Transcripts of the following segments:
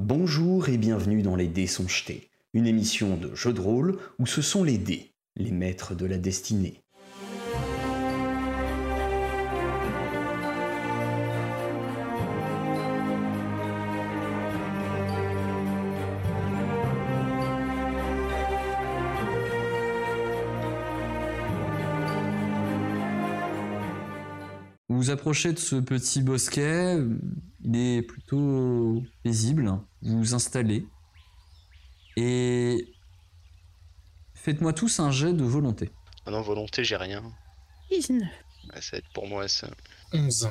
Bonjour et bienvenue dans Les Dés sont jetés, une émission de jeu de rôle où ce sont les dés, les maîtres de la destinée. Vous approchez de ce petit bosquet, il est plutôt paisible, vous vous installez et faites-moi tous un jet de volonté. Ah non, volonté, j'ai rien. 19. Ouais, ça va être pour moi ça. 11.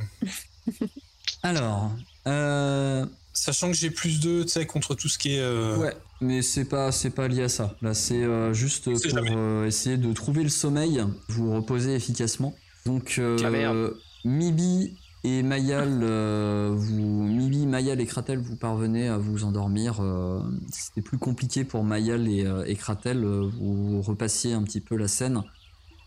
Alors, euh, Sachant que j'ai plus 2, tu sais, contre tout ce qui est. euh, ouais, mais c'est pas c'est pas lié à ça. Là, c'est euh, juste pour jamais. euh, essayer de trouver le sommeil, vous reposez efficacement. Donc, euh, Ah, merde. Mibi et Mayal, euh, vous, Mibi, Mayal et Kratel, vous parvenez à vous endormir. euh, C'était plus compliqué pour Mayal et, euh, et Kratel. euh, vous repassiez un petit peu la scène,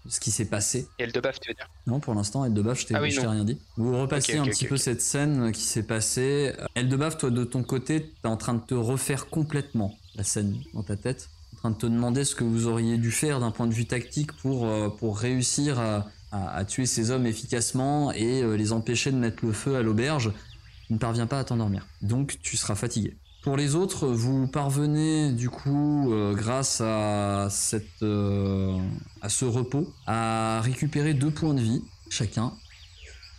ce qui s'est passé. Et le debuff, tu veux dire? Non, pour l'instant, Eldebaf, je t'ai Ah oui, rien dit. Vous repassiez un petit peu cette scène qui s'est passée. Eldebaf, toi, de ton côté, t'es en train de te refaire complètement la scène dans ta tête. En train de te demander ce que vous auriez dû faire d'un point de vue tactique pour, pour réussir à, à- tuer ces hommes efficacement et euh, les empêcher de mettre le feu à l'auberge. Ne parviens pas à t'endormir. Donc, tu seras fatigué. Pour les autres, vous parvenez du coup, euh, grâce à, cette, euh, à ce repos, à récupérer deux points de vie chacun.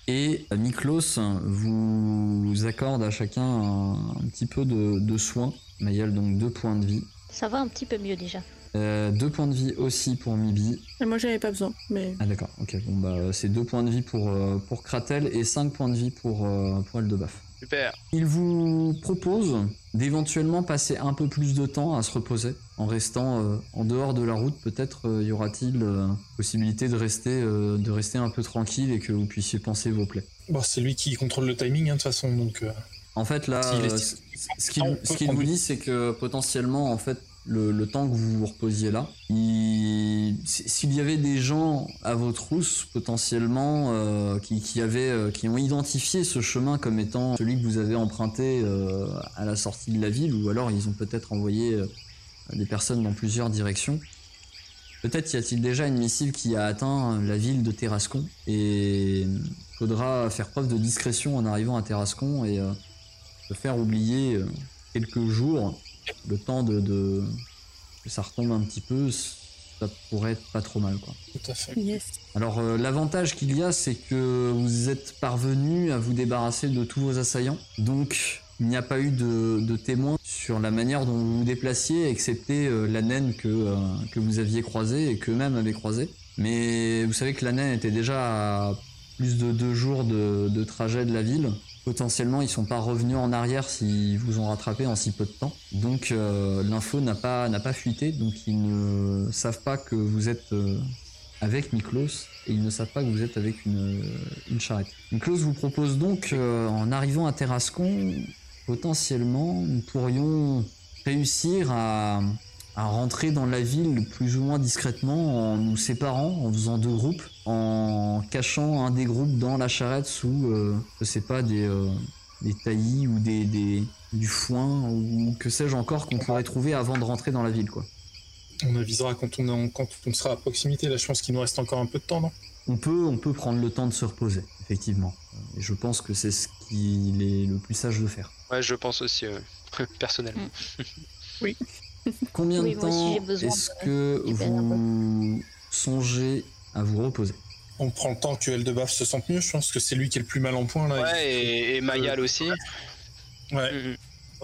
Et Miklos vous accorde à chacun un, un petit peu de, de soin. Mayel, donc deux points de vie. Ça va un petit peu mieux déjà. Euh, deux points de vie aussi pour Mibi. Et moi, j'avais pas besoin, mais Ah d'accord, ok. Bon bah c'est deux points de vie pour, euh, pour Kratel et cinq points de vie pour, euh, pour Eldebaf. Super. Il vous propose d'éventuellement passer un peu plus de temps à se reposer en restant euh, en dehors de la route. Peut-être euh, y aura-t-il euh, possibilité de rester, euh, de rester un peu tranquille et que vous puissiez penser vos plaies. Bon, c'est lui qui contrôle le timing, hein, de toute façon, donc. euh, En fait, là, euh, ce qu'il ce du- dit, c'est que potentiellement, en fait, le, temps que vous vous reposiez là, s'il y avait des gens à vos trousses, potentiellement, euh, euh, qui ont identifié ce chemin comme étant celui que vous avez emprunté euh, à la sortie de la ville, ou alors ils ont peut-être envoyé des personnes dans plusieurs directions. Peut-être y a-t-il déjà une missile qui a atteint la ville de Terrascon, et il faudra faire preuve de discrétion en arrivant à Terrascon et se faire oublier quelques jours, le temps de, de- que ça retombe un petit peu, ça pourrait être pas trop mal quoi. tout à fait. yes. Alors euh, l'avantage qu'il y a, c'est que vous êtes parvenu à vous débarrasser de tous vos assaillants, donc il n'y a pas eu de, de témoins sur la manière dont vous vous déplaciez, excepté euh, la naine que, euh, que vous aviez croisée et qu'eux-mêmes avaient croisée. Mais vous savez que la naine était déjà à plus de deux jours de, de trajet de la ville. Potentiellement, ils sont pas revenus en arrière s'ils vous ont rattrapé en si peu de temps. Donc euh, l'info n'a pas, n'a pas fuité, donc ils ne savent pas que vous êtes euh, avec Miklos et ils ne savent pas que vous êtes avec une, une charrette. Miklos vous propose donc, euh, en arrivant à Terrascon, potentiellement, nous pourrions réussir à, à rentrer dans la ville plus ou moins discrètement en nous séparant, en faisant deux groupes, en cachant un des groupes dans la charrette sous, euh, je sais pas, des, euh, des taillis ou des, des- du foin ou que sais-je encore qu'on pourrait trouver avant de rentrer dans la ville, quoi. On avisera quand on, est en- quand on sera à proximité. Là, je pense qu'il nous reste encore un peu de temps, non? On peut, on peut prendre le temps de se reposer, effectivement. Et je pense que c'est ce qu'il est le plus sage de faire. Ouais, je pense aussi, ouais. personnellement. Combien Oui, de temps est-ce que vous songez à vous reposer? On prend le temps que Eldebaf se sente mieux. Je pense que c'est lui qui est le plus mal en point, là. Ouais, et, et Mayal aussi. Ouais. Mhm.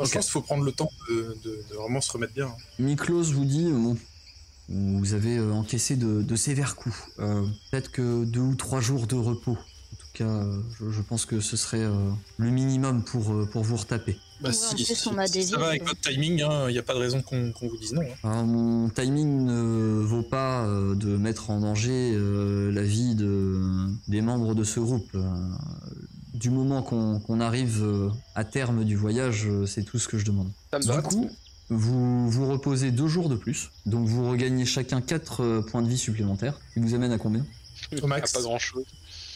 Je pense qu'il faut prendre le temps de, de- de vraiment se remettre bien. Miklos vous dit, euh, bon, vous avez euh, encaissé de, de sévères coups. Euh, Peut-être que deux ou trois jours de repos. Cas, euh, je, je pense que ce serait euh, le minimum pour, euh, pour vous retaper. Bah, Ouais, si, en plus, si- on a si des ça va avec notre timing, il n'y a pas de raison qu'on vous dise non. hein. Alors, mon timing ne vaut pas euh, de mettre en danger euh, la vie de, des membres de ce groupe. Euh, du moment qu'on arrive à terme du voyage, c'est tout ce que je demande. Ça me Du va. coup, vous vous reposez deux jours de plus, donc vous regagnez chacun 4 points de vie supplémentaires, qui vous amène à combien? Au max. Pas grand chose.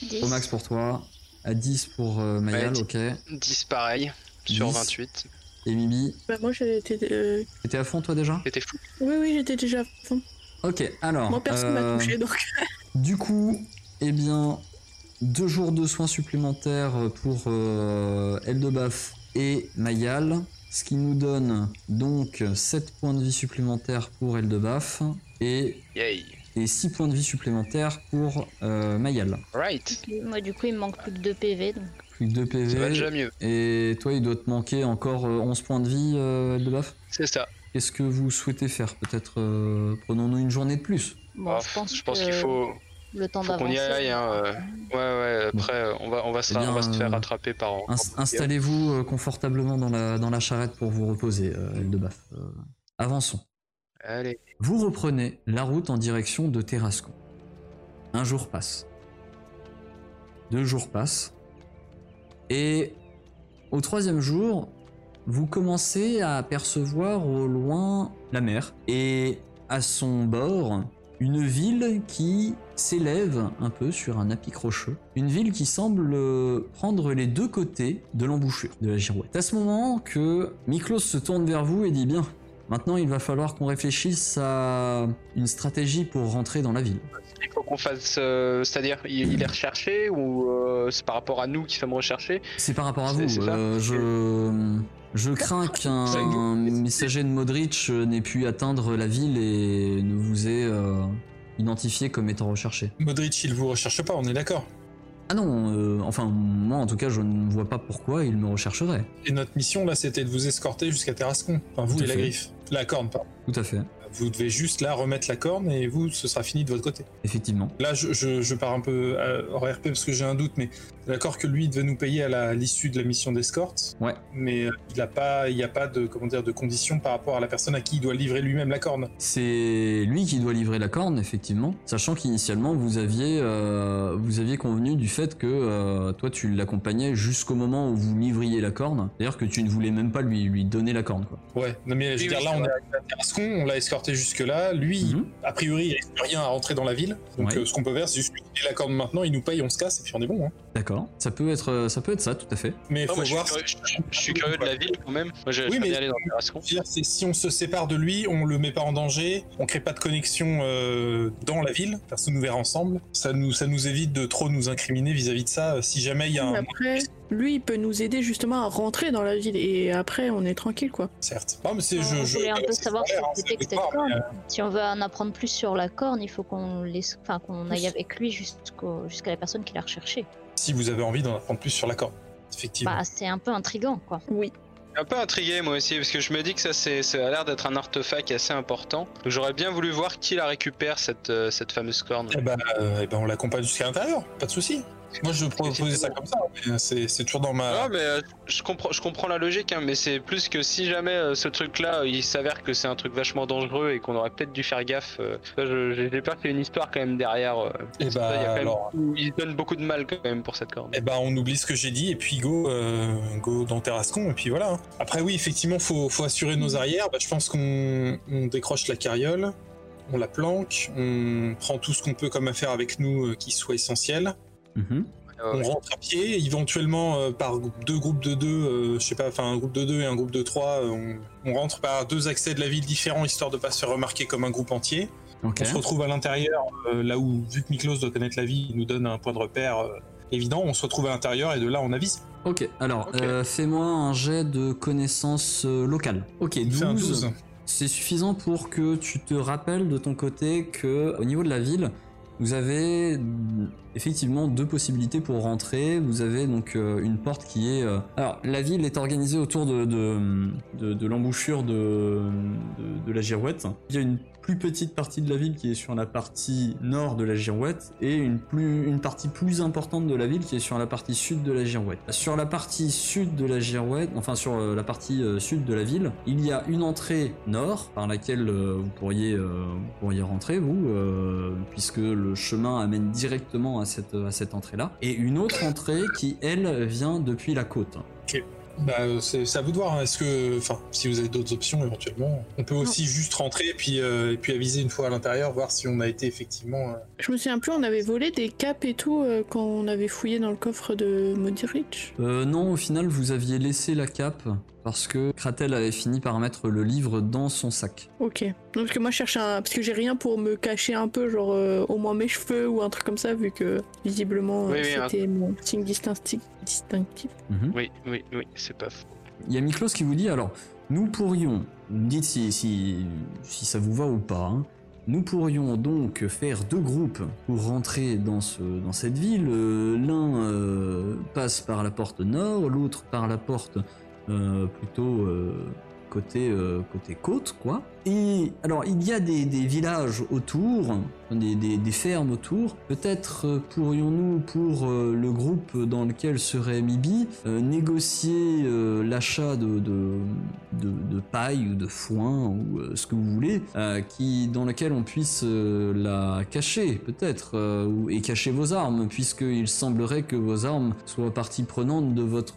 10. Au max pour toi, à 10 pour euh, Mayal, Ouais, ok. 10 pareil, sur 10. 28. Et Mimi, Bah, moi, j'étais. euh, t'étais à fond toi déjà? C'était fou. Oui, oui, j'étais déjà à fond. Ok, alors. Moi, personne euh, m'a touché, donc. Du coup, eh bien, deux jours de soins supplémentaires pour euh, Eldebaf et Mayal, ce qui nous donne donc 7 points de vie supplémentaires pour Eldebaf et, Yay. Et 6 points de vie supplémentaires pour euh, Mayal. Right. Moi, du coup, il me manque plus que 2 PV. Donc... Plus que 2 Ça va déjà PV. mieux. Et toi, il doit te manquer encore euh, 11 points de vie, euh, Eldebaf C'est ça. Qu'est-ce que vous souhaitez faire Peut-être euh, prenons-nous une journée de plus? Bon, Ah, je pense, je pense que qu'il faut, le temps faut qu'on y d'avancer. aille. Hein, euh. Ouais, ouais. Après, euh, on va, on va se, Eh bien, on va se faire euh, rattraper par. Ins- par- Installez-vous euh, confortablement dans la, dans la charrette pour vous reposer, euh, Eldebaf. Euh, avançons. Vous reprenez la route en direction de Terrascon. Un jour passe. Deux jours passent. Et au troisième jour, vous commencez à apercevoir au loin la mer. Et à son bord, une ville qui s'élève un peu sur un apic rocheux. Une ville qui semble prendre les deux côtés de l'embouchure de la girouette. C'est à ce moment que Miklos se tourne vers vous et dit bien, Maintenant, il va falloir qu'on réfléchisse à une stratégie pour rentrer dans la ville. Il faut qu'on fasse. euh, C'est-à-dire, il, il est recherché ou euh, c'est par rapport à nous qui sommes recherchés? C'est par rapport à vous. euh, je, je crains qu'un messager de Modric n'ait pu atteindre la ville et ne vous ait euh, identifié comme étant recherché. Modric, il vous recherche pas, on est d'accord. Ah non, euh, enfin, moi en tout cas, je ne vois pas pourquoi il me rechercherait. Et notre mission là, c'était de vous escorter jusqu'à Terrascon. Enfin, vous Tout et la griffe. La corne, pardon. Tout à fait, Vous devez juste là remettre la corne et vous, ce sera fini de votre côté. effectivement. Là, je, je- je pars un peu euh, hors RP parce que j'ai un doute, mais d'accord que lui il devait nous payer à l'issue de la mission d'escorte, Ouais. mais euh, il a pas, il n'y a pas de comment dire de conditions par rapport à la personne à qui il doit livrer lui-même la corne. C'est lui qui doit livrer la corne, effectivement, sachant qu'initialement vous aviez euh, vous aviez convenu du fait que euh, toi tu l'accompagnais jusqu'au moment où vous livriez la corne, d'ailleurs que tu ne voulais même pas lui lui donner la corne quoi. Ouais, non mais je veux Oui, dire oui, là on est arrivé à Terrascon, on l'a escorté jusque là. Lui, Mhm. a priori, il risque rien à rentrer dans la ville. Donc Ouais. euh, ce qu'on peut faire, c'est juste lui donner la corne maintenant, il nous paye, on se casse et puis on est bon. Hein. D'accord, ça peut être euh, ça peut être ça tout à fait. Mais il Non, faut moi, je, suis voir. curieux, je- suis curieux de la ville quand même. Moi, je, Oui, je mais- aller dans le c'est si on se sépare de lui, on le met pas en danger, on crée pas de connexion euh, dans la ville, personne nous verra ensemble. Ça nous, ça nous évite de trop nous incriminer vis-à-vis de ça. Si jamais il y a un. Après, lui, il peut nous aider justement à rentrer dans la ville et après, on est tranquille, quoi. Certes. Non, mais c'est. Je, je, voulait un peu savoir scolaire, ce hein, que c'était corne. Si on veut en apprendre plus sur la corne, il faut qu'on laisse... enfin, qu'on aille avec lui jusqu'à la personne qui l'a recherché. euh, Si vous avez envie d'en apprendre plus sur la corne. Effectivement. Bah, c'est un peu intrigant, quoi. Oui. Un peu intrigué moi aussi parce que je me dis que ça c'est ça a l'air d'être un artefact assez important. Donc j'aurais bien voulu voir qui la récupère cette euh, cette fameuse corne. Eh ben, euh, eh ben, on l'accompagne jusqu'à l'intérieur, pas de souci. Moi, je proposais ça comme ça, mais c'est toujours dans ma. Ouais mais euh, je comprends je comprends la logique hein, mais c'est plus que si jamais euh, ce truc là il s'avère que c'est un truc vachement dangereux et qu'on aurait peut-être dû faire gaffe. euh, j'ai peur qu'il y ait une histoire quand même derrière. euh, Eh ça, y a bah, quand même alors. beaucoup- il donne beaucoup de mal quand même pour cette corne. Eh ben, on oublie ce que j'ai dit et puis go, euh, go dans Terrascon et puis voilà. Après oui, effectivement, faut, faut assurer nos arrières. Bah, je pense qu'on on décroche la carriole, on la planque, on prend tout ce qu'on peut comme affaire avec nous euh, qui soit essentiel. Mhm. Euh, On rentre à pied, éventuellement euh, par deux groupes de deux, euh, je sais pas, enfin un groupe de deux et un groupe de trois, euh, on, on rentre par deux accès de la ville différents histoire de pas se faire remarquer comme un groupe entier. On se retrouve à l'intérieur, euh, là où, vu que Miklos doit connaître la ville, il nous donne un point de repère euh, évident. On se retrouve à l'intérieur et de là, on avise. Ok, alors euh, fais-moi un jet de connaissances euh, locales. Ok, On fait un 12. 12. C'est suffisant pour que tu te rappelles de ton côté que au niveau de la ville, vous avez mm, effectivement deux possibilités pour rentrer. Vous avez donc euh, une porte qui est. euh, Alors, la ville est organisée autour de, de, de l'embouchure de, de, de la girouette. Il y a une plus petite partie de la ville qui est sur la partie nord de la girouette et une, plus, une partie plus importante de la ville qui est sur la partie sud de la girouette. Sur la partie sud de la girouette, enfin sur euh, la partie euh, sud de la ville, il y a une entrée nord par laquelle euh, vous, pourriez, pourriez rentrer, vous, puisque le chemin amène directement à cette, à cette entrée-là, et une autre entrée qui, elle, vient depuis la côte. Bah, c'est à vous de voir. hein. Est-ce que, enfin, si vous avez d'autres options éventuellement, on peut aussi juste rentrer et puis, euh, et puis aviser une fois à l'intérieur, voir si on a été effectivement. euh, Je me souviens plus, on avait volé des capes et tout euh, quand on avait fouillé dans le coffre de Modric. Euh, non, au final, vous aviez laissé la cape parce que Kratel avait fini par mettre le livre dans son sac. Ok. Donc, parce que moi, je cherche un. Parce que j'ai rien pour me cacher un peu, genre euh, au moins mes cheveux ou un truc comme ça, vu que visiblement Oui, euh, oui, un- c'était mon signe distinctif. distinctif. Mhm. Oui, oui, oui, c'est pas faux. Il y a Miklos qui vous dit alors, nous pourrions, dites si, si, si ça vous va ou pas, hein. nous pourrions donc faire deux groupes pour rentrer dans, ce, dans cette ville. Euh, L'un euh, passe par la porte nord, l'autre par la porte euh, plutôt euh, côté, euh, côté côte, quoi. Et alors, il y a des, villages autour, des, des- fermes autour. Peut-être euh, pourrions-nous, pour euh, le groupe dans lequel serait Mibi, euh, négocier euh, l'achat de, de, paille ou de foin ou euh, ce que vous voulez, euh, qui, dans lequel on puisse euh, la cacher, peut-être, euh, et cacher vos armes, puisqu'il semblerait que vos armes soient partie prenante de votre.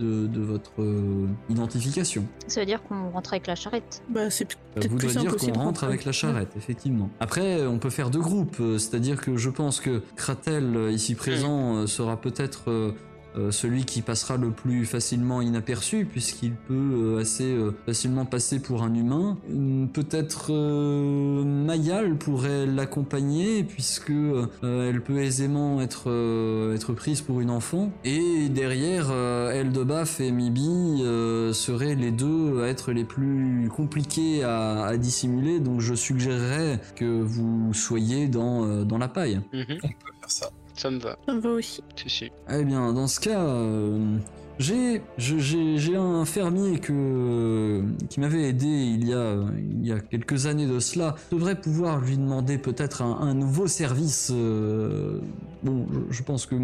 Euh, de, de votre euh, identification. Ça veut dire qu'on rentre avec la charrette. Bah, c'est Ça peut-être voudrait plus dire simple aussi qu'on de rentre avec la charrette, effectivement. Après, on peut faire deux groupes, euh, c'est-à-dire que je pense que Kratel, euh, ici présent, euh, sera peut-être euh, euh, celui qui passera le plus facilement inaperçu, puisqu'il peut euh, assez euh, facilement passer pour un humain. Hum, Peut-être euh, Mayal pourrait l'accompagner, puisque euh, elle peut aisément être, euh, être prise pour une enfant. Et derrière, euh, Eldebaf et Mibi euh, seraient les deux à être les plus compliqués à, à dissimuler, donc je suggérerais que vous soyez dans, euh, dans la paille. Mhm, On peut faire ça. Ça me va. Ça me va aussi. Si, si. Eh bien, dans ce cas, euh, j'ai je- j'ai j'ai un fermier que qui m'avait aidé il y a il y a quelques années de cela. Je devrais pouvoir lui demander peut-être un, un nouveau service. euh, bon, je, je pense que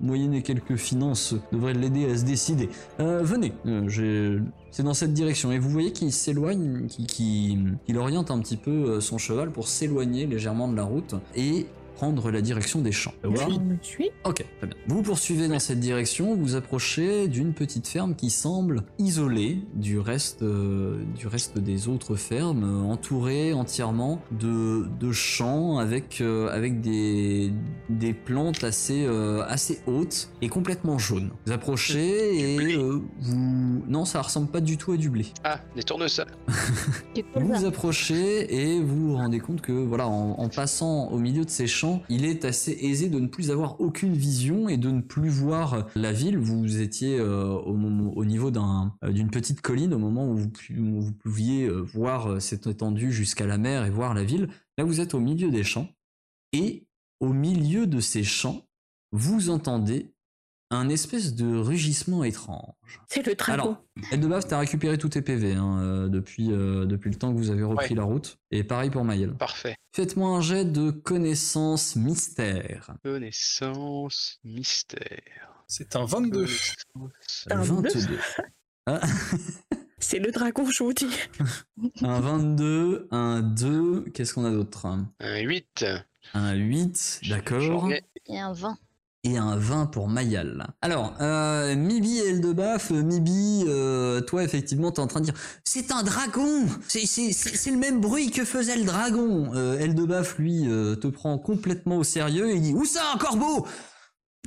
moyenner quelques finances devrait l'aider à se décider. Euh, venez, euh, j'ai- c'est dans cette direction. Et vous voyez qu'il s'éloigne, qu'il qui, qu'il oriente un petit peu son cheval pour s'éloigner légèrement de la route et prendre la direction des champs. Suis. Ok, très bien. Vous poursuivez dans cette direction, vous approchez d'une petite ferme qui semble isolée du reste, euh, du reste des autres fermes, euh, entourée entièrement de, de champs avec, euh, avec des, des plantes assez, euh, assez hautes et complètement jaunes. Vous approchez et euh, vous... Non, ça ressemble pas du tout à du blé. Ah, des tournesols. Vous vous approchez et vous vous rendez compte que voilà, en, en passant au milieu de ces champs, il est assez aisé de ne plus avoir aucune vision et de ne plus voir la ville. Vous étiez euh, au, niveau euh, d'une petite colline au moment où vous, pouviez euh, voir cette étendue jusqu'à la mer et voir la ville. Là, vous êtes au milieu des champs et au milieu de ces champs, vous entendez un espèce de rugissement étrange. C'est le dragon. Alors, t'as récupéré tous tes PV hein, euh, depuis, euh, depuis le temps que vous avez repris Ouais. la route. Et pareil pour Mayel. Parfait. Faites-moi un jet de connaissance mystère. Connaissance, mystère. C'est un 22. Connaissance. Un 22. C'est le dragon, je vous dis. un 22, un 2, qu'est-ce qu'on a d'autre? Un 8. Un 8, d'accord. Et un vin. Et un 20 pour Mayal. Alors, euh, Mibi et Eldebaf, euh, Mibi, euh, toi effectivement t'es en train de dire c'est un dragon, c'est c'est- c'est c'est le même bruit que faisait le dragon. Euh, Eldebaf lui euh, te prend complètement au sérieux et il dit où ça un corbeau?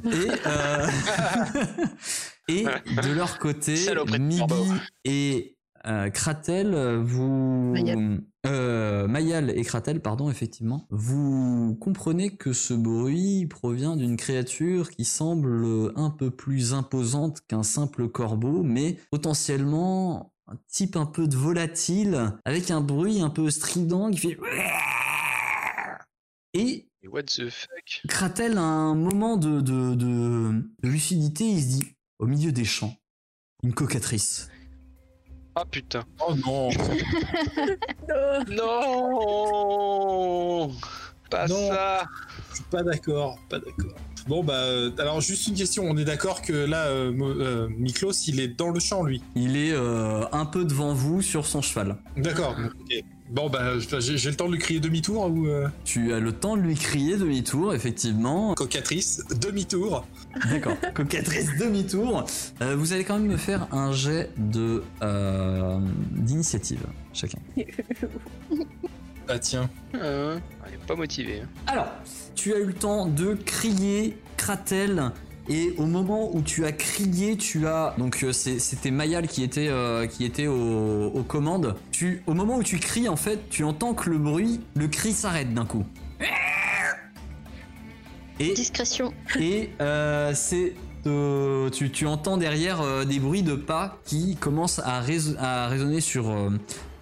Et euh, et de leur côté, Mibi et euh, Kratel, vous Mayal. Euh, Mayal et Kratel, pardon, effectivement, vous comprenez que ce bruit provient d'une créature qui semble un peu plus imposante qu'un simple corbeau, mais potentiellement un type un peu de volatile, avec un bruit un peu strident qui fait... Et What the fuck? Kratel a un moment de, de, de, de lucidité, il se dit, au milieu des champs, une cocatrice. Ah putain. Oh non Non Pas Non. ça Je suis pas d'accord, pas d'accord. Bon bah euh, alors juste une question, on est d'accord que là euh, euh, Miklos il est dans le champ lui. Il est euh, un peu devant vous sur son cheval. D'accord. ok. Bon bah j'ai j'ai le temps de lui crier demi-tour ou euh, Tu as le temps de lui crier demi-tour, effectivement. cocatrice demi-tour. D'accord. Cocatrice demi-tour. Euh, vous allez quand même me faire un jet de euh, d'initiative, chacun. Ah tiens. Elle est pas motivée. hein. Alors, tu as eu le temps de crier Kratel Et au moment où tu as crié, tu as donc euh, c'est- c'était Mayal qui était euh, qui était au- aux commandes. Tu au moment où tu cries en fait, tu entends que le bruit, le cri s'arrête d'un coup. Et Discrétion. et euh, c'est euh, tu, tu entends derrière euh, des bruits de pas qui commencent à, rés- à résonner sur, euh,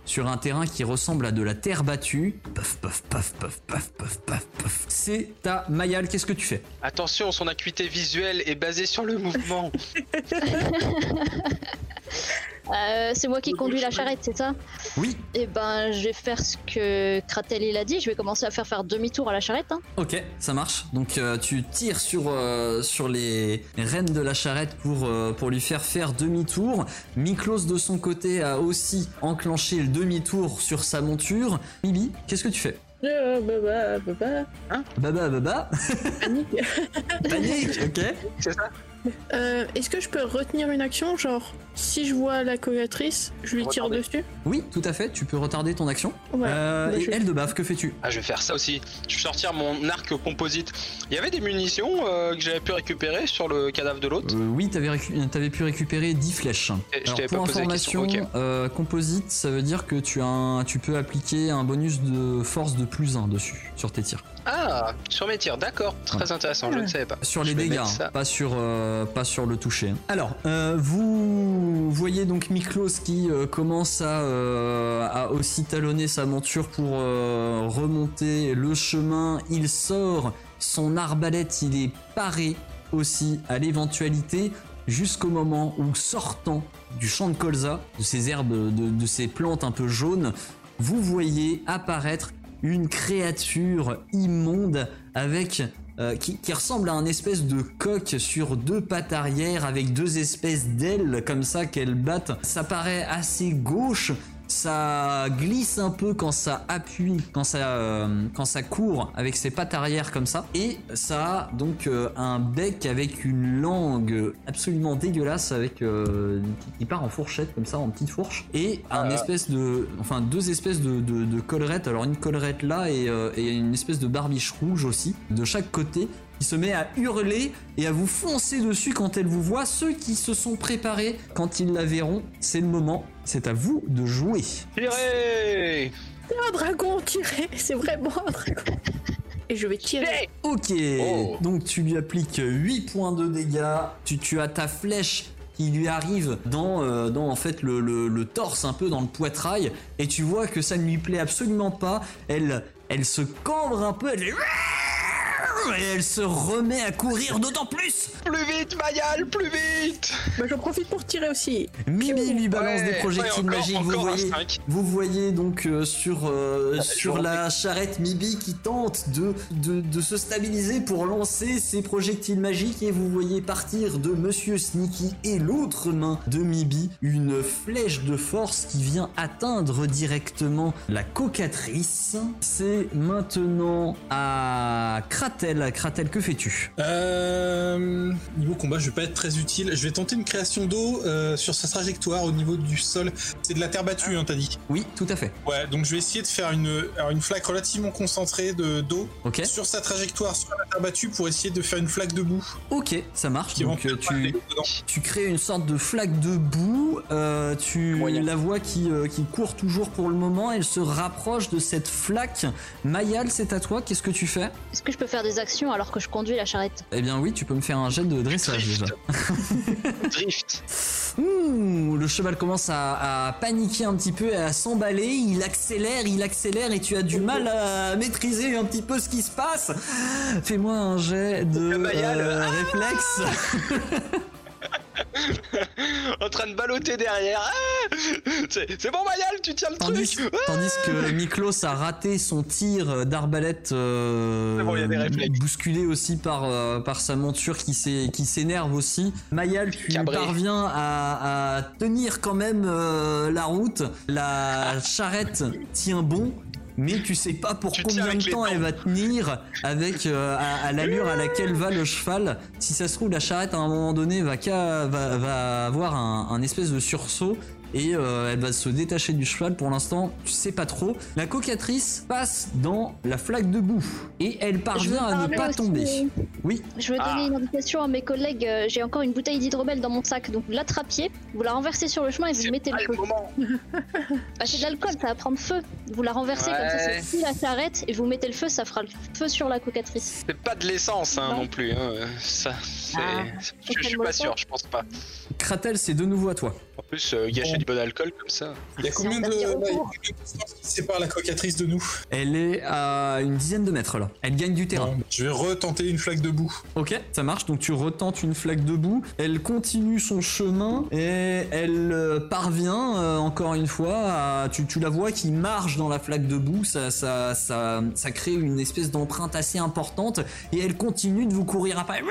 sur un terrain qui ressemble à de la terre battue. Paf, paf, paf, paf, paf, paf, paf, paf. C'est ta Mayal, qu'est-ce que tu fais? Attention, son acuité visuelle est basée sur le mouvement. Euh, c'est moi qui conduis la charrette, c'est ça Oui, Et ben, je vais faire ce que Kratel il a dit. Je vais commencer à faire faire demi-tour à la charrette. Hein. ok, ça marche. Donc euh, tu tires sur, euh, sur les rênes de la charrette pour, euh, pour lui faire faire demi-tour. Miklos de son côté a aussi enclenché le demi-tour sur sa monture. Mibi, qu'est-ce que tu fais Euh, bah, bah, bah, bah. Baba baba, Panique. panique, ok C'est ça? Euh, Est-ce que je peux retenir une action? Genre, si je vois la collatrice, je lui tire dessus? Oui, tout à fait, tu peux retarder ton action. Ouais. Euh, bah, et je- elle de bave, que fais-tu? Ah, je vais faire ça aussi. Je vais sortir mon arc composite. Il y avait des munitions euh, que j'avais pu récupérer sur le cadavre de l'autre. Euh, Oui, t'avais, récu- t'avais pu récupérer 10 flèches. Et je pour pas posé la information, question, euh, composite, ça veut dire que tu, as un- tu peux appliquer un bonus de force de plus 1 dessus, sur tes tirs. Ah, sur mes tirs, d'accord. Très intéressant, je ne savais pas. Sur Je les dégâts, pas, sur, euh, pas sur le toucher. Alors, euh, vous voyez donc Miklos qui euh, commence à, à aussi talonner sa monture pour remonter le chemin. Il sort son arbalète, il est paré aussi à l'éventualité jusqu'au moment où sortant du champ de colza, de ces herbes, de, de ces plantes un peu jaunes, vous voyez apparaître une créature immonde avec euh, qui, ressemble à un espèce de coq sur deux pattes arrière avec deux espèces d'ailes comme ça qu'elles battent. Ça paraît assez gauche. Ça glisse un peu quand ça appuie, quand ça, euh, quand ça court avec ses pattes arrière comme ça. Et ça a donc euh, un bec avec une langue absolument dégueulasse avec euh, qui- part en fourchette comme ça, en petite fourche. Et un Ah. espèce de, enfin deux espèces de, de, de collerettes. Alors une collerette là et, et une espèce de barbiche rouge aussi de chaque côté qui se met à hurler et à vous foncer dessus quand elle vous voit. Ceux qui se sont préparés, quand ils la verront, c'est le moment. C'est à vous de jouer. Tirez Un dragon tiré C'est vraiment un dragon Et je vais tirer. Ok, Oh. donc tu lui appliques 8 points de dégâts. Tu, tu as ta flèche qui lui arrive dans, euh, dans en fait le, le- le torse, un peu dans le poitrail, et tu vois que ça ne lui plaît absolument pas. Elle, elle se cambre un peu, elle fait et elle se remet à courir d'autant plus. Plus vite, Mayal, plus vite Bah, j'en profite pour tirer aussi. Mimi lui balance Ouais, des projectiles ouais, magiques. vous encore voyez, vous voyez donc euh, sur, euh, sur la charrette Mibi qui tente de, de, de se stabiliser pour lancer ses projectiles magiques et vous voyez partir de Monsieur Sneaky et l'autre main de Mibi une flèche de force qui vient atteindre directement la cocatrice. C'est maintenant à Kratel. Kratel, que fais-tu? Euh, niveau combat, je vais pas être très utile. Je vais tenter une création d'eau euh, sur sa trajectoire au niveau du sol. C'est de la terre battue, hein, t'as dit? Oui, tout à fait. Ouais, donc je vais essayer de faire une, alors une flaque relativement concentrée de d'eau Ok, sur sa trajectoire sur la terre battue pour essayer de faire une flaque de boue ok, ça marche. Donc euh, tu. Tu crées une sorte de flaque de boue, euh, tu Moyen. la vois qui, euh, qui court toujours pour le moment, elle se rapproche de cette flaque. Mayal, c'est à toi, qu'est-ce que tu fais? Est-ce que je peux faire des actions alors que je conduis la charrette Eh bien oui, tu peux me faire un jet de dressage déjà. Drift Ouh, le cheval commence à, à paniquer un petit peu, et à s'emballer, il accélère, il accélère et tu as du mal à maîtriser un petit peu ce qui se passe. Fais-moi un jet de euh, réflexe. En train de balloter derrière. Ah c'est bon, Mayal, tu tiens le Tandis, truc tandis que Miklos a raté son tir d'arbalète euh, C'est bon, il y a des réflexes. bousculé aussi par, euh, par sa monture qui s'énerve aussi. Mayal, tu Cabré. parviens à, à tenir quand même euh, la route. La charrette tient bon. Mais tu sais pas pour Tu combien de temps elle va tenir avec euh, à, à l'allure à laquelle va le cheval. Si ça se trouve, la charrette à un moment donné va, ca- va, va avoir un, un espèce de sursaut et euh, elle va se détacher du cheval. Pour l'instant, tu sais pas trop. La cocatrice passe dans la flaque de boue et elle parvient à ne pas aussi. tomber. Oui, Je veux donner Ah. une indication à mes collègues. euh, J'ai encore une bouteille d'hydromel dans mon sac, donc vous l'attrapiez, vous la renversez sur le chemin et vous mettez le feu. Bah, c'est de l'alcool, ça va prendre feu. Vous la renversez comme ça, Ouais. c'est si la s'arrête et vous mettez le feu, ça fera le feu sur la cocatrice. C'est pas de l'essence hein, Non. non plus. hein. Ça, c'est. Ah. je, je suis pas sûr, je pense pas. Kratel, c'est de nouveau à toi. En plus, euh, gâcher du bon alcool comme ça. Il y a combien de, là, y a qui sépare la cocatrice de nous Elle est à une dizaine de mètres là. Elle gagne du terrain. Je vais retenter une flaque de boue. Ok, ça marche. Donc tu retentes une flaque de boue. Elle continue son chemin et elle euh, parvient euh, encore une fois. À, tu, tu la vois qui marche dans la flaque de boue. Ça, ça, ça, ça crée une espèce d'empreinte assez importante et elle continue de vous courir après.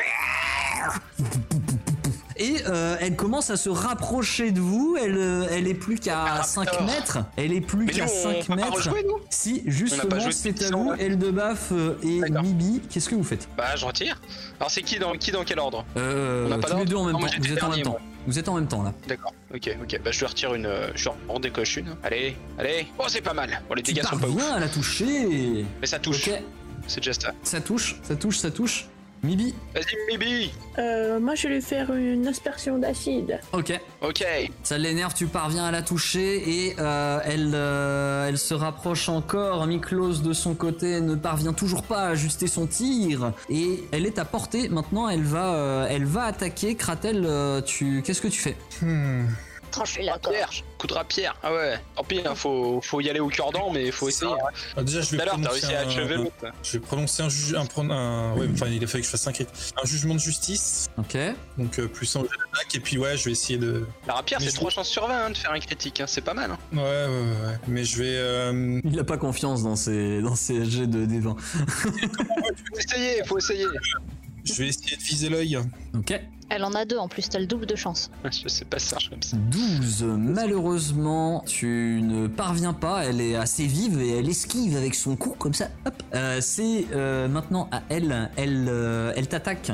Et euh, elle commence à se rapprocher de vous. Elle, euh, elle est plus qu'à Ah, 5 raptor. mètres. Elle est plus qu'à on 5 peut pas mètres. rejouer, nous Si, justement, c'est à vous. Eldebaf euh, et. Mibi. Qu'est-ce que vous faites? Bah, je retire. Alors, c'est qui dans, qui dans quel ordre? Euh, On n'a pas tous les deux en même Non, temps. Vous êtes en même temps. Vous êtes en même temps là. D'accord, ok, ok. Bah, je lui retire une. Je en décoche une. Allez, allez. Oh, c'est pas mal. Bon, les dégâts sont pas ouf. à la toucher. Mais ça touche. Ok, C'est déjà ça. ça touche, ça touche, ça touche. Mibi. Vas-y, Mibi. Euh, moi, je vais lui faire une aspersion d'acide. Ok. Ok. Ça l'énerve, tu parviens à la toucher et euh, elle, euh, elle se rapproche encore. Miklos de son côté ne parvient toujours pas à ajuster son tir et elle est à portée. Maintenant, elle va, euh, elle va attaquer. Kratel, euh, tu, qu'est-ce que tu fais? Hmm. Tranchez la Pierre, gorge. coup de rapière. Ah ouais. Tant pis, hein, faut, faut y aller au cure-dent, mais faut essayer. hein. Ah, déjà, je Tout vais à l'heure, t'as prononcer à achever un, l'autre. je vais prononcer un juge, un, pron- un- ouais, enfin, il a fallu que je fasse un crit. Un jugement de justice, Ok. donc euh, plus un d'attaque, et puis ouais, je vais essayer de. La rapière, Mais c'est je- 3 chances sur 20 hein, de faire un critique. hein, C'est pas mal. Hein. Ouais, ouais, ouais, ouais. Mais je vais. euh, Il a pas confiance dans ses, dans ses jets de D20. Faut essayer, faut essayer. je vais essayer de viser l'œil. Ok. Elle en a deux en plus, t'as le double de chance. Je sais pas ça, comme ça. 12. Malheureusement, tu ne parviens pas. Elle est assez vive et elle esquive avec son cou comme ça. Hop. Euh, c'est euh, maintenant à elle. Elle, euh, elle t'attaque.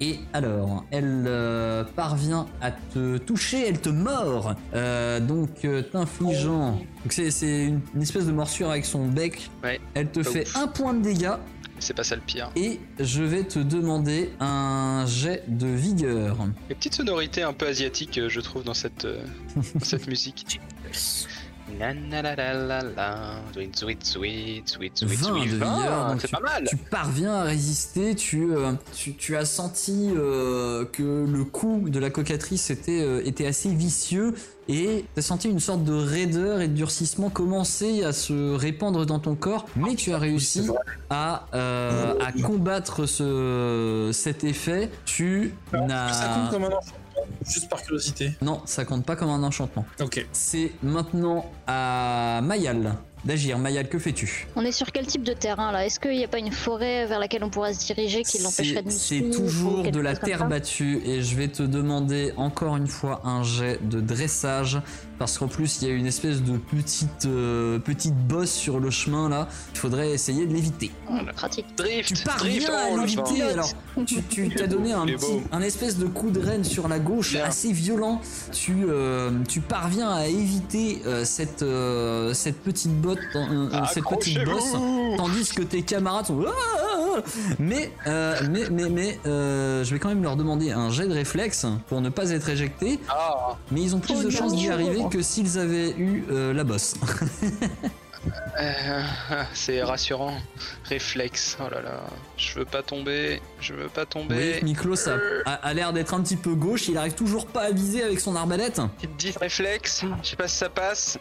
Et alors, elle euh, parvient à te toucher. Elle te mord. Euh, donc, euh, t'infligeant. Donc c'est, c'est une, une espèce de morsure avec son bec. Ouais, Elle te pas fait ouf. un point de dégâts. C'est pas ça le pire. Et je vais te demander un jet de vigueur. Les petites sonorités un peu asiatiques, euh, je trouve, dans cette, euh, dans cette musique. La la la la la la, sweet sweet sweet sweet sweet 20 sweet. de Vingt, vigueur, donc c'est pas mal. Tu parviens à résister, tu, euh, tu, tu as senti euh, que le coup de la cocatrice était, euh, était assez vicieux et tu as senti une sorte de raideur et de durcissement commencer à se répandre dans ton corps, mais tu as réussi à, euh, à combattre ce, cet effet. Tu Ça compte n'as... comme un enchantement, juste par curiosité. Non, ça compte pas comme un enchantement. Ok. C'est maintenant à Mayal d'agir. Mayal, que fais-tu On est sur quel type de terrain là? Est-ce qu'il n'y a pas une forêt vers laquelle on pourrait se diriger qui l'empêcherait de nous C'est toujours de la terre battue et je vais te demander encore une fois un jet de dressage parce qu'en plus il y a une espèce de petite euh, petite bosse sur le chemin là. Il faudrait essayer de l'éviter. Hum, Pratique. Drift, Tu parviens oh, à le l'éviter alors. Tu tu t'as donné un petit un espèce de coup de renne sur la gauche Bien. assez violent. Tu euh, tu parviens à éviter euh, cette euh, cette petite botte euh, euh, cette petite bosse tandis que tes camarades sont Ah, ah, ah. Mais euh, mais mais mais euh, je vais quand même leur demander un jet de réflexe pour ne pas être éjectés. Ah, mais ils ont plus Oh de chances d'y arriver que s'ils avaient eu euh, la bosse euh, c'est rassurant. Réflexe, oh là là. Je veux pas tomber, je veux pas oui tomber. Miklos a, a- a l'air d'être un petit peu gauche il arrive toujours pas à viser avec son arbalète Petite 10 réflexe, je sais pas si ça passe.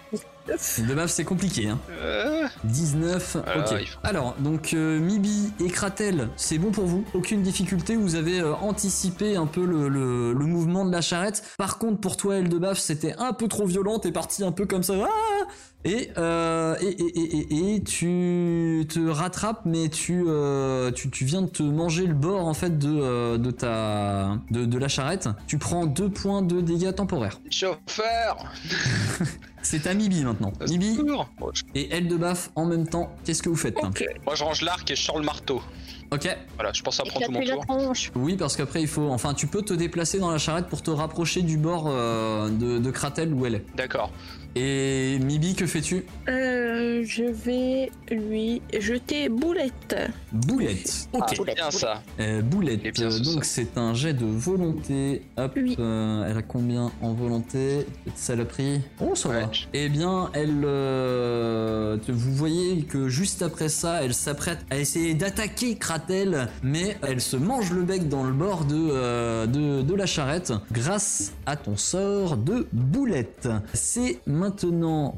c'est compliqué hein Euh, 19, Voilà, ok. il faut- Alors, donc euh, Mibi et Kratel, c'est bon pour vous, aucune difficulté, vous avez euh, anticipé un peu le, le- le mouvement de la charrette. Par contre, pour toi, Eldebaf, c'était un peu trop violent, t'es parti un peu comme ça. Ah et, euh, et, et, et, et- et tu te rattrapes, mais tu, euh, tu, tu viens de te manger le bord en fait de, euh, de, ta, de, de la charrette. Tu prends deux points de dégâts temporaires. Chauffeur C'est à Mibi maintenant. Mibi Secours. Bon, je- et Eldebaf en même temps, qu'est-ce que vous faites Ok. Moi je range l'arc et je sors le marteau. Ok. Voilà, je pense que ça Et prend puis tout mon tour. Oui, parce qu'après il faut. Enfin, tu peux te déplacer dans la charrette pour te rapprocher du bord euh, de, de Kratel où elle est. D'accord. Et Mibi, que fais-tu? Euh, je vais lui jeter boulette. Boulette. Ok. Ah, boulette, Bien ça. Euh, boulette, bien, ce donc c'est un jet de volonté. Hop, Oui. euh, elle a combien en volonté? Cette saloperie. Oh, ça va. Ouais. Eh bien, elle. euh, vous voyez que juste après ça, elle s'apprête à essayer d'attaquer Kratel, mais elle se mange le bec dans le bord de, euh, de, de la charrette grâce à ton sort de boulette. C'est maintenant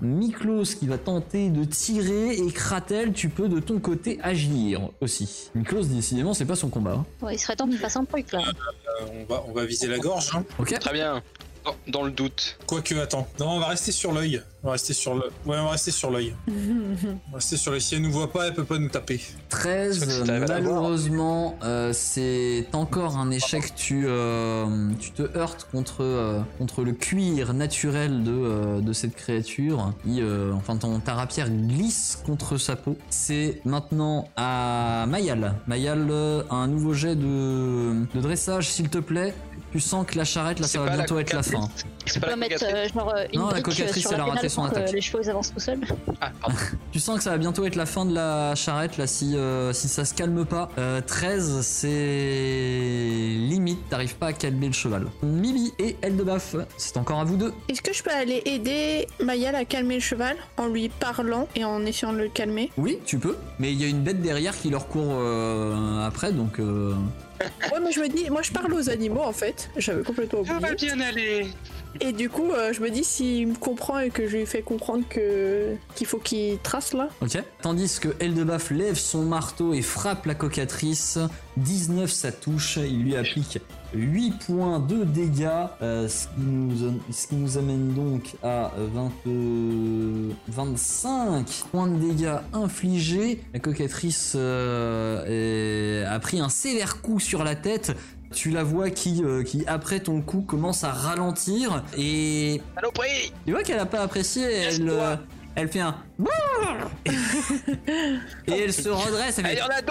Miklos qui va tenter de tirer et Kratel, tu peux de ton côté agir aussi. Miklos, décidément, c'est pas son combat. hein. Ouais, il serait temps qu'il fasse un truc là. Euh, on, va, on va viser la gorge. Hein. Ok Très bien. Dans, dans le doute. Quoique, attends. Non, on va rester sur l'œil. On va rester sur le. Ouais, on va rester sur l'œil. On va rester sur l'œil. Si elle nous voit pas, elle peut pas nous taper. 13, C'est vrai que si t'arrives à la voir. malheureusement, euh, c'est encore un échec. Tu, euh, tu te heurtes contre, euh, contre le cuir naturel de, euh, de cette créature. Qui, euh, enfin, ton, ta rapière glisse contre sa peau. C'est maintenant à Mayal. Mayal, euh, un nouveau jet de, de dressage, s'il te plaît. Tu sens que la charrette, là, ça va la bientôt être la fin. C'est pas la mettre genre une Non, la cocatrice, sur elle la a raté son attaque. les chevaux ils avancent tout seuls. Ah. Tu sens que ça va bientôt être la fin de la charrette là si, euh, si ça se calme pas. Euh, 13 c'est limite, t'arrives pas à calmer le cheval. Mili et Eldebaf, c'est encore à vous deux. Est-ce que je peux aller aider Mayal à calmer le cheval en lui parlant et en essayant de le calmer? Oui, tu peux, mais il y a une bête derrière qui leur court euh, après donc... Ouais, mais je me dis, moi je parle aux animaux en fait. J'avais complètement Ça va oublié. bien aller. Et du coup, euh, je me dis s'il me comprend et que je lui fais comprendre que qu'il faut qu'il trace là. Ok. Tandis que Eldebaf lève son marteau et frappe la cocatrice. 19 ça touche, il lui applique 8 points de dégâts, euh, ce, qui nous, ce qui nous amène donc à 20, euh, 25 points de dégâts infligés. La cocatrice euh, est- a pris un sévère coup sur la tête. Tu la vois qui, euh, qui après ton coup commence à ralentir et Saloperie tu vois qu'elle a pas apprécié, elle, euh, elle fait un et elle se redresse, elle, Il fait- y en a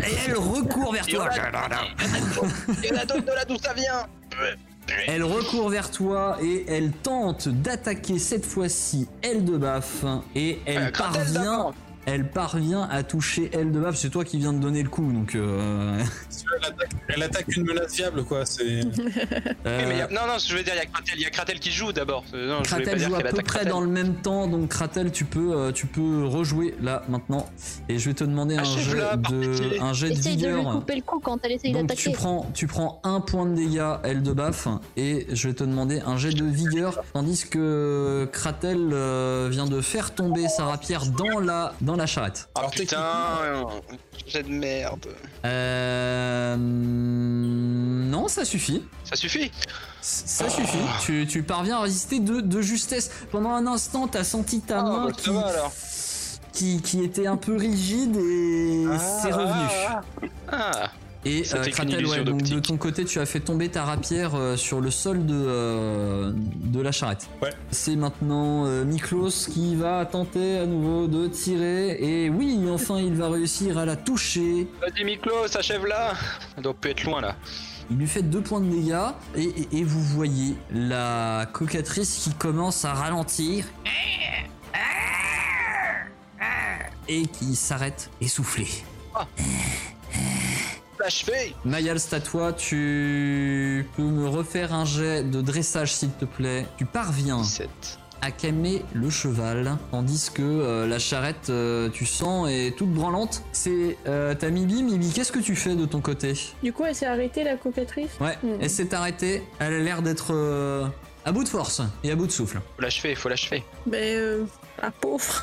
et elle recourt vers toi. a Il y en a d'autres de là d'où ça vient Elle recourt vers toi et elle tente d'attaquer cette fois-ci Eldebaf et elle Euh, parvient. Elle parvient à toucher Eldebaf. C'est toi qui viens de donner le coup, donc. euh, Elle attaque, elle attaque une menace viable, quoi. C'est. euh, Oui, Non, non, je veux dire, il y a Kratel, il y a Kratel qui joue d'abord. Euh, Non, je voulais pas Kratel dire joue à peu près Kratel. dans le même temps, donc Kratel, tu peux, tu peux rejouer là maintenant. Et je vais te demander un jet de, un jet de Essaye de lui vigueur. couper le cou quand elle essaye Donc tu d'attaquer. prends, tu prends un point de dégâts, Eldebaf, et je vais te demander un jet de vigueur, tandis que Kratel euh, vient de faire tomber sa rapière dans la, dans la charrette. Ah Alors, putain, jet de merde. Euh, non, ça suffit. Ça suffit? Ça suffit. Tu, tu parviens à résister de, de justesse. Pendant un instant, t'as senti ta Ah, main bah, qui, alors. qui, qui était un peu rigide et c'est revenu. Ah, Et euh, Kratel, illusion ouais, donc de ton côté, tu as fait tomber ta rapière euh, sur le sol de, euh, de la charrette. Ouais. C'est maintenant euh, Miklos qui va tenter à nouveau de tirer. Et oui, enfin, il va réussir à la toucher. vas-y Miklos, achève-la Elle doit plus être loin là. Il lui fait deux points de dégâts. Et, et- et vous voyez la cocatrice qui commence à ralentir. Et qui s'arrête essoufflée. L'achever Mayal, c'est à toi. Tu peux me refaire un jet de dressage, s'il te plaît. Tu parviens 17. à calmer le cheval, tandis que euh, la charrette, euh, tu sens, est toute branlante. C'est euh, ta Mibi. Mibi, qu'est-ce que tu fais de ton côté? Du coup, elle s'est arrêtée la cocatrice Ouais, Hmm. elle s'est arrêtée. Elle a l'air d'être euh, à bout de force et à bout de souffle. Faut l'achever, faut l'achever. Ben, euh, la pauvre.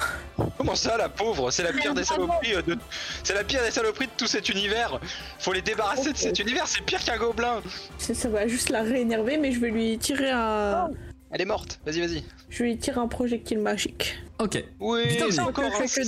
Comment ça, la pauvre? C'est la pire des saloperies euh, de... C'est la pire des saloperies de tout cet univers Faut les débarrasser de cet univers, c'est pire qu'un gobelin Ça, ça va juste la réénerver, mais je vais lui tirer un. Elle est morte, vas-y, vas-y. Je lui tirer un projectile magique. Ok. Oui, Putain, mais- c'est encore un c'est-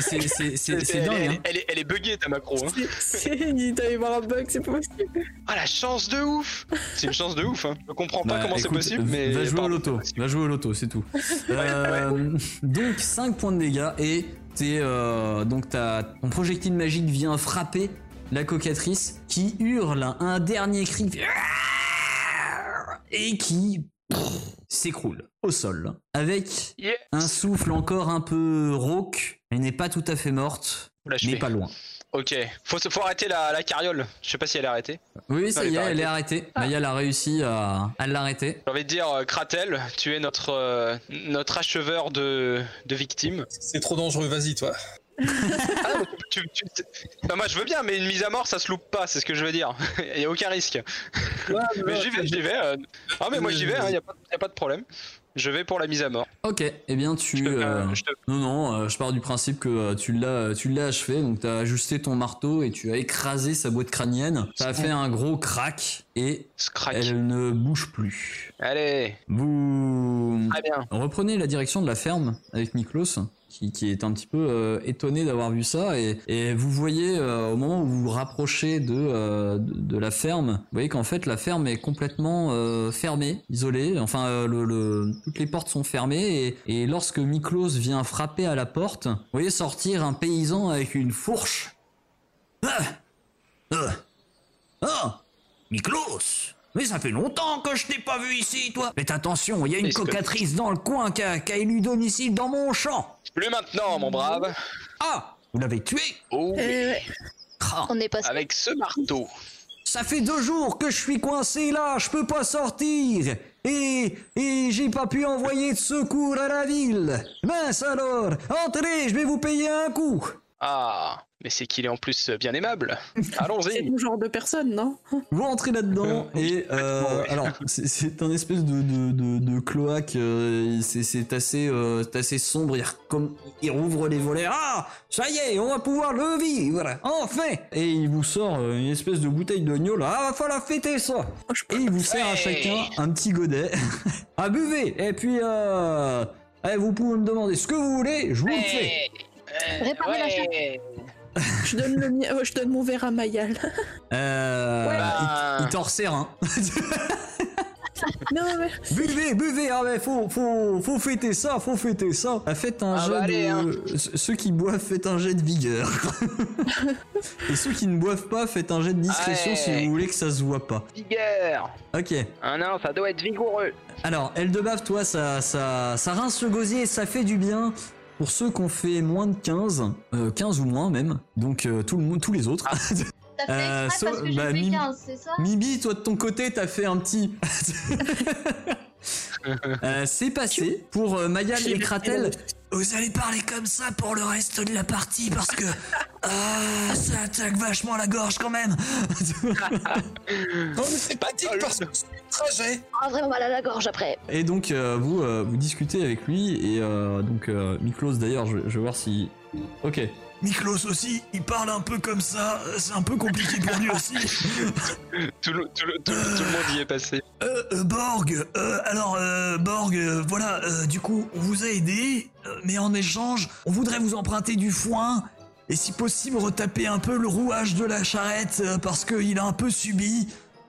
c'est- c'est c'est- c'est elle, dingue. est, hein. elle, est, elle est buggée ta macro. Hein. C'est- Il doit y avoir un bug, c'est pas possible. Ah la chance de ouf C'est une chance de ouf. Hein. Je comprends pas Bah, comment c'est possible, mais Va jouer au loto. Va jouer au loto, c'est tout. Euh, donc 5 points de dégâts et T'es, euh, donc t'as, ton projectile magique vient frapper la cocatrice qui hurle un dernier cri et qui s'écroule au sol avec Yeah. un souffle encore un peu rauque. Elle n'est pas tout à fait morte, mais pas loin. Ok. Faut, faut arrêter la, la carriole. Je sais pas si elle est arrêtée. Oui, ça y est elle est arrêtée. Maya a réussi à, à l'arrêter. J'ai envie de dire, euh, Kratel, tu es notre, euh, notre acheveur de, de victimes. C'est trop dangereux, vas-y, toi. Ah, mais tu, tu- tu- Non, moi je veux bien, mais une mise à mort ça se loupe pas, c'est ce que je veux dire. Il y a aucun risque. Mais j'y vais, j'y vais. euh. Ah, mais moi j'y vais, il y, a pas- y a pas de problème. Je vais pour la mise à mort. Ok, eh bien tu... Je te- euh, je te- Non, non, euh, je pars du principe que euh, tu l'as, tu l'as achevé, donc tu as ajusté ton marteau et tu as écrasé sa boîte crânienne. Ça a fait un gros crack et elle ne bouge plus. Allez, Vous très bien. reprenez la direction de la ferme avec Miklos, qui, est un petit peu euh, étonné d'avoir vu ça, et, vous voyez euh, au moment où vous vous rapprochez de, euh, de, de la ferme, vous voyez qu'en fait la ferme est complètement fermée, isolée, enfin le, le- toutes les portes sont fermées, et, et lorsque Miklos vient frapper à la porte, vous voyez sortir un paysan avec une fourche. Ah! Ah! Ah! Miklos mais ça fait longtemps que je t'ai pas vu ici, toi. Faites attention, il y a une cocatrice dans le coin qui a, qui a élu domicile dans mon champ. Plus maintenant, mon brave. Ah Vous l'avez tué Oh, Eh ouais. Ah, On est passé. avec ce marteau. Ça fait deux jours que je suis coincé là, je peux pas sortir. Et, et j'ai pas pu envoyer de secours à la ville. Mince alors Entrez, je vais vous payer un coup. Ah, mais c'est qu'il est en plus bien aimable. C'est Allons-y. ton genre de personne, non? Vous entrez là-dedans et euh, alors c'est- c'est un espèce de, de, de, de cloaque, euh, c'est- c'est assez, euh, c'est assez sombre. Il, comme, il rouvre les volets. Ah, ça y est, on va pouvoir le vivre, enfin. Et il vous sort euh, une espèce de bouteille de gnôle. Ah, va falloir fêter ça. Oh, Et il vous sert à Ouais. chacun un petit godet. ah buvez. Et puis euh, eh, vous pouvez me demander ce que vous voulez, je vous le fais. Réparer la ouais. Je donne, le mien- euh, je donne mon verre à Mayal. Euh, bah. il, il t'en resserre un. non, mais Buvez, buvez, ah mais faut, faut, faut fêter ça, faut fêter ça. Ah, Faites un Ah jet bah allez, de... hein. Ce- Ceux qui boivent, faites un jet de vigueur. Et ceux qui ne boivent pas, faites un jet de discrétion Ouais. si vous voulez que ça se voit pas. Vigueur. Ok. Ah non, ça doit être vigoureux. Alors, Eldebaf, toi, ça, ça, ça rince le gosier et ça fait du bien. Pour ceux qui ont fait moins de 15, euh, 15 ou moins même, donc euh, tout le monde, tous les autres. T'as fait Euh, exprès so- parce que j'ai bah, fait Mimi- 15, c'est ça? Mibi, toi de ton côté, t'as fait un petit. Euh, c'est passé pour euh, Mayal et Kratel. Vous allez parler comme ça pour le reste de la partie parce que ah, ça attaque vachement la gorge quand même. Non, mais c'est pratique parce que c'est le trajet. Ah, vraiment mal à la gorge après. et donc euh, vous euh, vous discutez avec lui et euh, donc euh, Miklos d'ailleurs, je, je vais voir si. Ok. Miklos aussi, il parle un peu comme ça, c'est un peu compliqué pour lui aussi. Tout le, tout le- tout le- tout le monde y est passé. Euh, euh, Borg, euh, alors euh, Borg, euh, voilà, du coup, on vous a aidé, mais en échange, on voudrait vous emprunter du foin et si possible retaper un peu le rouage de la charrette parce qu'il a un peu subi.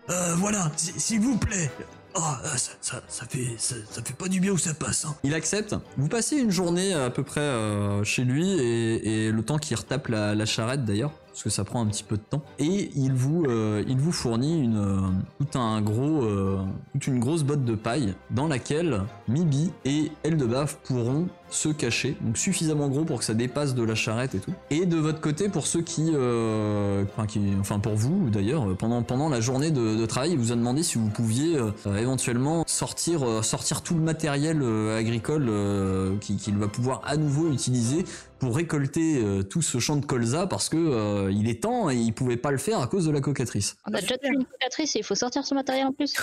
Euh, voilà, s'il vous plaît. Oh, euh, ça, ça, ça fait, ça, ça fait pas du bien où ça passe. hein. Il accepte. Vous passez une journée à peu près euh, chez lui et, le temps qu'il retape la charrette d'ailleurs, parce que ça prend un petit peu de temps. Et il vous, euh, il vous fournit une, euh, tout un gros, euh, toute une grosse botte de paille dans laquelle Mibi et Eldebaf pourront se cacher, donc suffisamment gros pour que ça dépasse de la charrette et tout. Et de votre côté, pour ceux qui, enfin, qui, enfin pour vous d'ailleurs, pendant pendant la journée de, travail, il vous a demandé si vous pouviez éventuellement sortir sortir tout le matériel agricole qui- qu'il va pouvoir à nouveau utiliser pour récolter euh, tout ce champ de colza parce que euh, il est temps et il pouvait pas le faire à cause de la cocatrice. On a déjà tué une cocatrice et il faut sortir ce matériel en plus.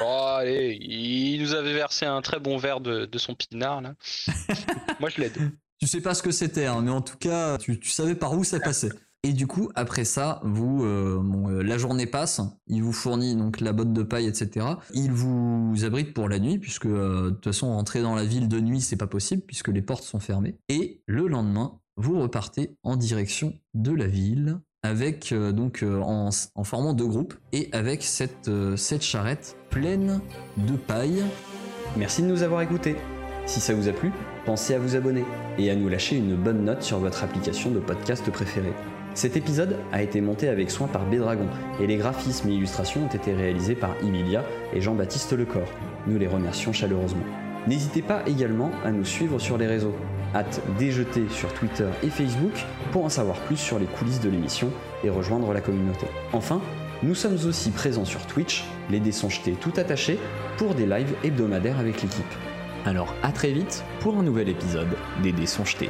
Oh, allez, il nous avait versé un très bon verre de, de son pinard, là. Moi, je l'aide. Tu sais pas ce que c'était, hein, mais en tout cas, tu, tu savais par où ça passait. Et du coup, après ça, vous, euh, euh, la journée passe, il vous fournit donc la botte de paille, etc. Il vous abrite pour la nuit, puisque euh, de toute façon, rentrer dans la ville de nuit, c'est pas possible, puisque les portes sont fermées. Et le lendemain, vous repartez en direction de la ville, avec donc en, en formant deux groupes, et avec cette, cette charrette pleine de paille. Merci de nous avoir écoutés. Si ça vous a plu, pensez à vous abonner et à nous lâcher une bonne note sur votre application de podcast préférée. Cet épisode a été monté avec soin par Bédragon et les graphismes et illustrations ont été réalisés par Emilia et Jean-Baptiste Lecor. Nous les remercions chaleureusement. N'hésitez pas également à nous suivre sur les réseaux. Hâte déjeter sur Twitter et Facebook pour en savoir plus sur les coulisses de l'émission et rejoindre la communauté. Enfin, nous sommes aussi présents sur Twitch, les dés sont jetés tout attachés, pour des lives hebdomadaires avec l'équipe. Alors à très vite pour un nouvel épisode des dés sont jetés.